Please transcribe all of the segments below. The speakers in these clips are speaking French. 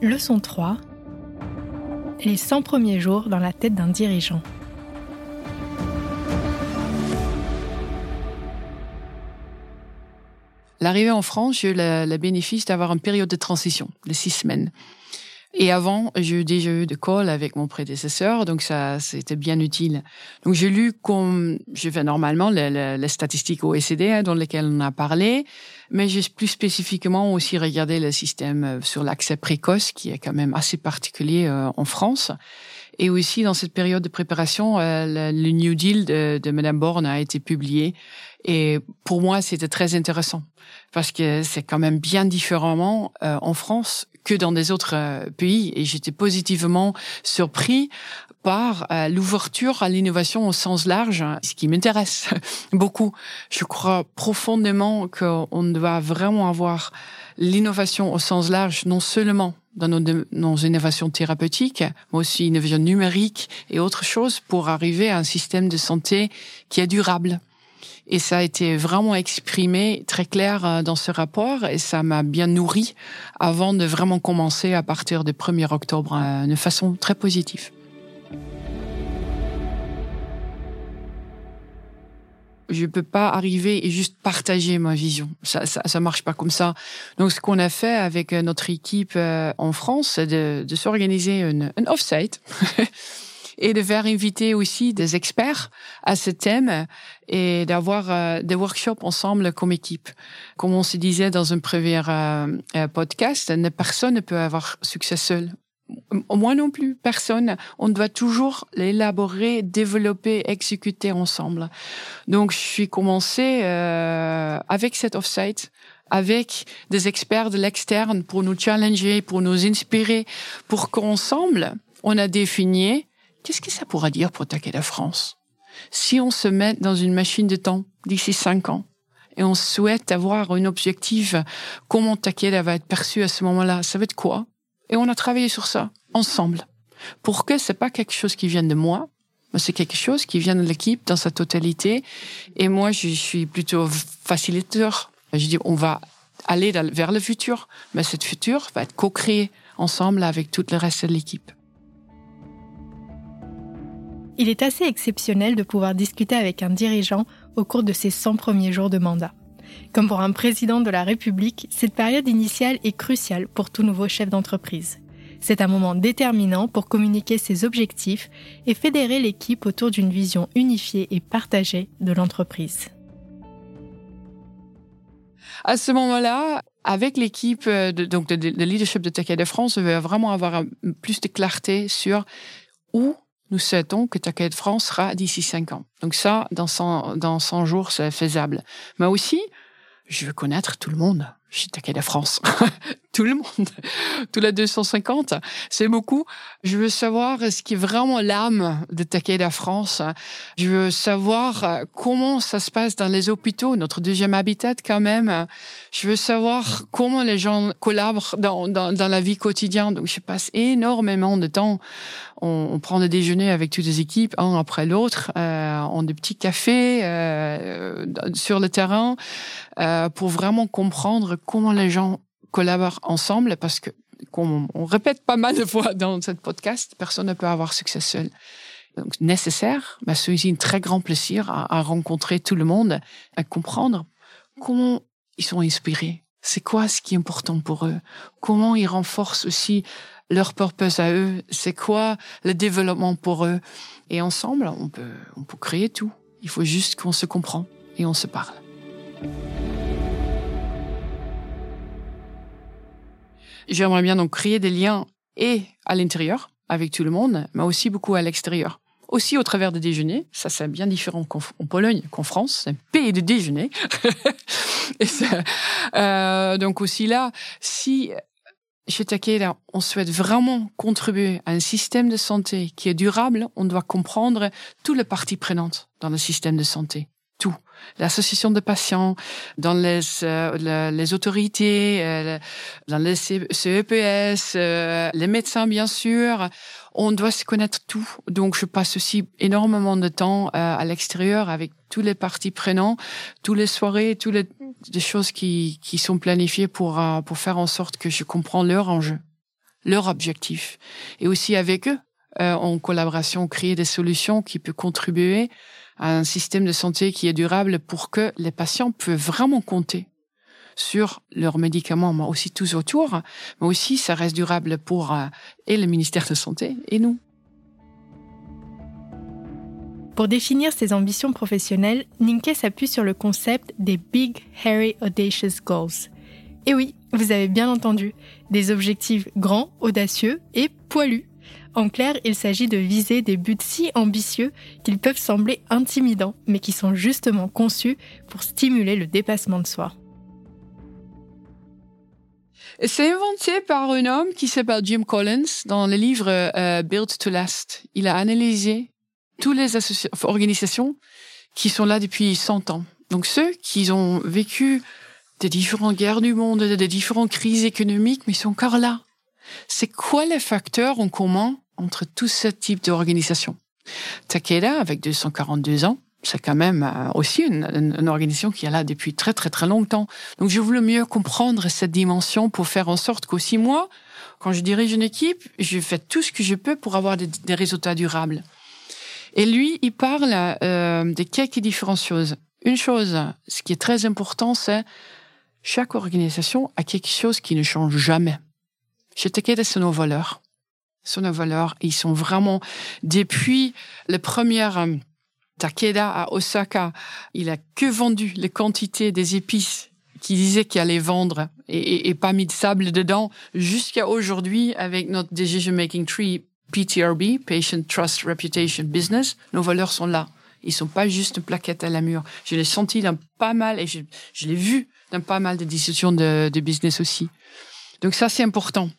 Leçon 3. Les 100 premiers jours dans la tête d'un dirigeant. L'arrivée en France, j'ai eu le, bénéfice d'avoir une période de transition de six semaines. Et avant, j'ai déjà eu de call avec mon prédécesseur, donc ça, c'était bien utile. Donc j'ai lu comme je fais normalement les, statistiques OECD hein, dans lesquelles on a parlé, mais j'ai plus spécifiquement aussi regardé le système euh, sur l'accès précoce, qui est quand même assez particulier euh, en France. Et aussi, dans cette période de préparation, euh, le, New Deal de, de Madame Borne a été publié. Et pour moi, c'était très intéressant parce que c'est quand même bien différemment en France que dans des autres euh, pays. Et j'étais positivement surpris par euh, l'ouverture à l'innovation au sens large, ce qui m'intéresse beaucoup. Je crois profondément qu'on doit vraiment avoir l'innovation au sens large, non seulement dans nos, nos, innovations thérapeutiques, mais aussi innovation numérique et autres choses pour arriver à un système de santé qui est durable. Et ça a été vraiment exprimé très clair euh, dans ce rapport et ça m'a bien nourri avant de vraiment commencer à partir du 1er octobre euh, de façon très positive. Je peux pas arriver et juste partager ma vision. Ça, ça, ça marche pas comme ça. Donc, ce qu'on a fait avec euh, notre équipe en France, c'est de, de s'organiser un, un off-site et de faire inviter aussi des experts à ce thème et d'avoir euh, des workshops ensemble comme équipe. Comme on se disait dans un premier euh, euh, podcast, personne ne peut avoir succès seul. Moi non plus, personne. On doit toujours l'élaborer, développer, exécuter ensemble. Donc, je suis commencé euh, avec cet offsite avec des experts de l'externe pour nous challenger, pour nous inspirer, pour qu'ensemble, on a défini Qu'est-ce que ça pourrait dire pour la France Si on se met dans une machine de temps d'ici cinq ans et on souhaite avoir un objectif, comment Takeda va être perçu à ce moment-là, ça va être quoi? Et on a travaillé sur ça ensemble pour que c'est pas quelque chose qui vienne de moi, mais c'est quelque chose qui vient de l'équipe dans sa totalité. Et moi, je suis plutôt facilitateur. Je dis, on va aller vers le futur, mais cette futur va être co-créé ensemble avec tout le reste de l'équipe. Il est assez exceptionnel de pouvoir discuter avec un dirigeant au cours de ses 100 premiers jours de mandat. Comme pour un président de la République, cette période initiale est cruciale pour tout nouveau chef d'entreprise. C'est un moment déterminant pour communiquer ses objectifs et fédérer l'équipe autour d'une vision unifiée et partagée de l'entreprise. À ce moment-là, avec l'équipe de, donc de, leadership de France, je vais vraiment avoir plus de clarté sur où nous souhaitons que Takeda France sera d'ici cinq ans. Donc ça, dans 100, dans 100 jours, c'est faisable. Mais aussi, je veux connaître tout le monde chez Takeda France. tout le monde. Tous les 250. C'est beaucoup. Je veux savoir ce qui est vraiment l'âme de Takeda France. Je veux savoir comment ça se passe dans les hôpitaux, notre deuxième habitat quand même. Je veux savoir comment les gens collaborent dans, dans, dans la vie quotidienne. Donc, je passe énormément de temps. On, on prend des déjeuners avec toutes les équipes, un après l'autre, euh, on des petits cafés euh, sur le terrain euh, pour vraiment comprendre comment les gens collaborent ensemble parce que, comme on répète pas mal de fois dans cette podcast, personne ne peut avoir succès seul. Donc, nécessaire, mais c'est aussi un très grand plaisir à, à rencontrer tout le monde, à comprendre comment ils sont inspirés. C'est quoi ce qui est important pour eux? Comment ils renforcent aussi leur purpose à eux? C'est quoi le développement pour eux? Et ensemble, on peut, on peut créer tout. Il faut juste qu'on se comprend et on se parle. J'aimerais bien donc créer des liens et à l'intérieur avec tout le monde, mais aussi beaucoup à l'extérieur. Aussi au travers des déjeuners, ça c'est bien différent qu'en Pologne qu'en France, c'est un pays de déjeuner. et euh, donc aussi là, si chez Takeda, on souhaite vraiment contribuer à un système de santé qui est durable, on doit comprendre toutes les parties prenantes dans le système de santé tout. L'association de patients, dans les, euh, les autorités, euh, dans les CEPS, euh, les médecins bien sûr. On doit se connaître tout. Donc je passe aussi énormément de temps à l'extérieur avec tous les parties prenants, toutes les soirées, toutes les, choses qui, qui sont planifiées pour, pour faire en sorte que je comprends leur enjeu leur objectif. Et aussi avec eux, euh, en collaboration, créer des solutions qui peuvent contribuer un système de santé qui est durable pour que les patients peuvent vraiment compter sur leurs médicaments, mais aussi tous autour, mais aussi ça reste durable pour euh, et le ministère de Santé et nous. Pour définir ses ambitions professionnelles, Ninke s'appuie sur le concept des Big, Hairy, Audacious Goals. Et oui, vous avez bien entendu, des objectifs grands, audacieux et poilus. En clair, il s'agit de viser des buts si ambitieux qu'ils peuvent sembler intimidants, mais qui sont justement conçus pour stimuler le dépassement de soi. C'est inventé par un homme qui s'appelle Jim Collins dans le livre euh, Build to Last. Il a analysé toutes les organisations qui sont là depuis 100 ans. Donc ceux qui ont vécu des différentes guerres du monde, des différentes crises économiques, mais sont encore là. C'est quoi les facteurs en commun entre tous ces types d'organisations Takeda, avec 242 ans, c'est quand même euh, aussi une, organisation qui est là depuis très très très longtemps. Donc je voulais mieux comprendre cette dimension pour faire en sorte qu'aussi moi, quand je dirige une équipe, je fais tout ce que je peux pour avoir des, résultats durables. Et lui, il parle euh, de quelques différentes choses. Une chose, ce qui est très important, c'est chaque organisation a quelque chose qui ne change jamais. Chez Takeda, c'est nos valeurs. C'est nos valeurs. Ils sont vraiment, depuis le premier euh, Takeda à Osaka, il a que vendu les quantités des épices qu'il disait qu'il allait vendre et, pas mis de sable dedans jusqu'à aujourd'hui avec notre decision making tree PTRB, Patient Trust Reputation Business. Nos valeurs sont là. Ils sont pas juste une plaquette à la mur. Je l'ai senti dans pas mal et je, l'ai vu dans pas mal de discussions de, de business aussi. Donc ça, c'est important.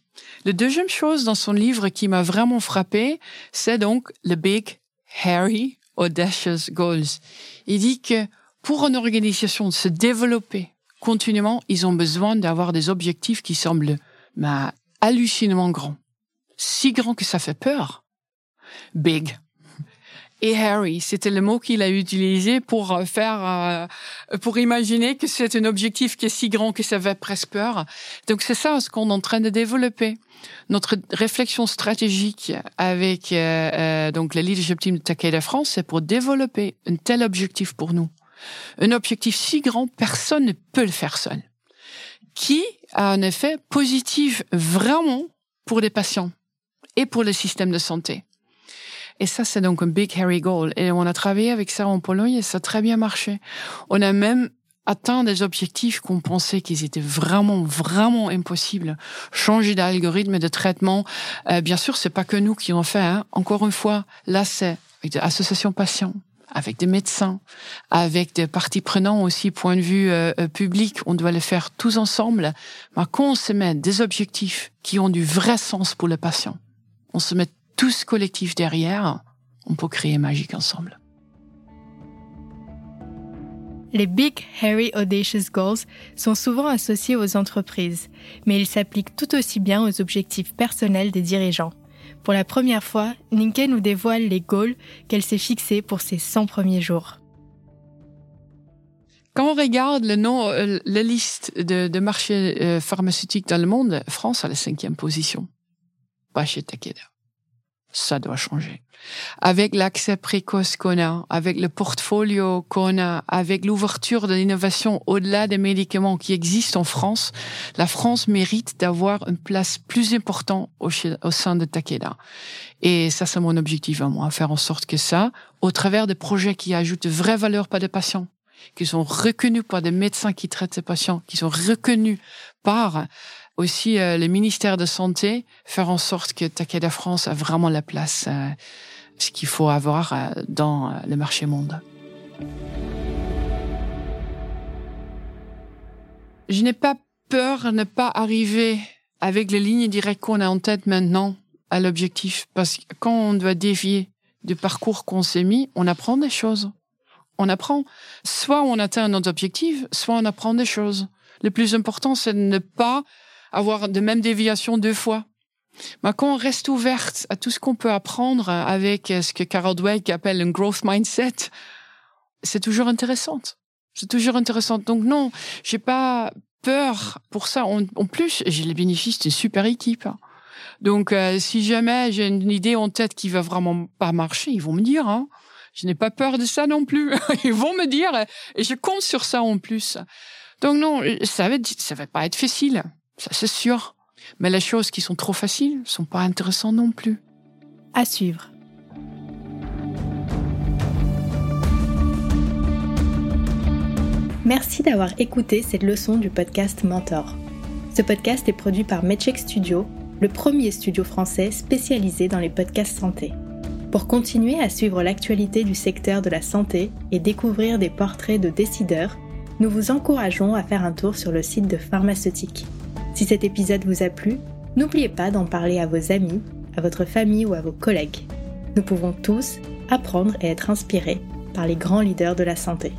La deuxième chose dans son livre qui m'a vraiment frappé, c'est donc le Big Harry audacious goals. Il dit que pour une organisation de se développer continuellement, ils ont besoin d'avoir des objectifs qui semblent bah, hallucinamment grands. Si grands que ça fait peur. Big. Et Harry, c'était le mot qu'il a utilisé pour faire, euh, pour imaginer que c'est un objectif qui est si grand que ça fait presque peur. Donc c'est ça ce qu'on est en train de développer notre réflexion stratégique avec euh, euh, donc le leadership team de Takeda France, c'est pour développer un tel objectif pour nous. Un objectif si grand, personne ne peut le faire seul. Qui a un effet positif vraiment pour les patients et pour le système de santé. Et ça, c'est donc un big hairy goal. Et on a travaillé avec ça en Pologne et ça a très bien marché. On a même atteint des objectifs qu'on pensait qu'ils étaient vraiment, vraiment impossibles. Changer d'algorithme de traitement, euh, bien sûr, c'est pas que nous qui en fait. Hein. Encore une fois, là, c'est avec des associations patients, avec des médecins, avec des parties prenantes aussi, point de vue euh, euh, public. On doit le faire tous ensemble. Mais quand on se met des objectifs qui ont du vrai sens pour le patient, on se met tous collectifs derrière, on peut créer magique ensemble. Les Big, Hairy, Audacious Goals sont souvent associés aux entreprises, mais ils s'appliquent tout aussi bien aux objectifs personnels des dirigeants. Pour la première fois, Ninke nous dévoile les goals qu'elle s'est fixés pour ses 100 premiers jours. Quand on regarde le nom, euh, la liste de, marchés euh, pharmaceutiques dans le monde, France a la cinquième position. Pas chez Takeda ça doit changer. Avec l'accès précoce qu'on a, avec le portfolio qu'on a, avec l'ouverture de l'innovation au-delà des médicaments qui existent en France, la France mérite d'avoir une place plus importante au, sein de Takeda. Et ça, c'est mon objectif à moi, faire en sorte que ça, au travers des projets qui ajoutent de vraies valeurs pas des patients, qui sont reconnus par des médecins qui traitent ces patients, qui sont reconnus par aussi euh, le ministère de Santé, faire en sorte que Takeda France a vraiment la place euh, ce qu'il faut avoir euh, dans le marché monde. Je n'ai pas peur de ne pas arriver avec les lignes directes qu'on a en tête maintenant à l'objectif, parce que quand on doit dévier du parcours qu'on s'est mis, on apprend des choses. On apprend, soit on atteint notre objectif, soit on apprend des choses. Le plus important, c'est de ne pas avoir de même déviation deux fois. Mais quand on reste ouverte à tout ce qu'on peut apprendre avec ce que Carol Dweck appelle un growth mindset, c'est toujours intéressant. C'est toujours intéressant. Donc non, j'ai pas peur pour ça. En, plus, j'ai les bénéfices d'une super équipe. Donc, euh, si jamais j'ai une idée en tête qui va vraiment pas marcher, ils vont me dire. Hein. Je n'ai pas peur de ça non plus. ils vont me dire, et je compte sur ça en plus. Donc non, ça va, ça va pas être facile, ça c'est sûr. Mais les choses qui sont trop faciles sont pas intéressantes non plus. À suivre. Merci d'avoir écouté cette leçon du podcast Mentor. Ce podcast est produit par Medcheck Studio, le premier studio français spécialisé dans les podcasts santé. Pour continuer à suivre l'actualité du secteur de la santé et découvrir des portraits de décideurs, nous vous encourageons à faire un tour sur le site de Pharmaceutique. Si cet épisode vous a plu, n'oubliez pas d'en parler à vos amis, à votre famille ou à vos collègues. Nous pouvons tous apprendre et être inspirés par les grands leaders de la santé.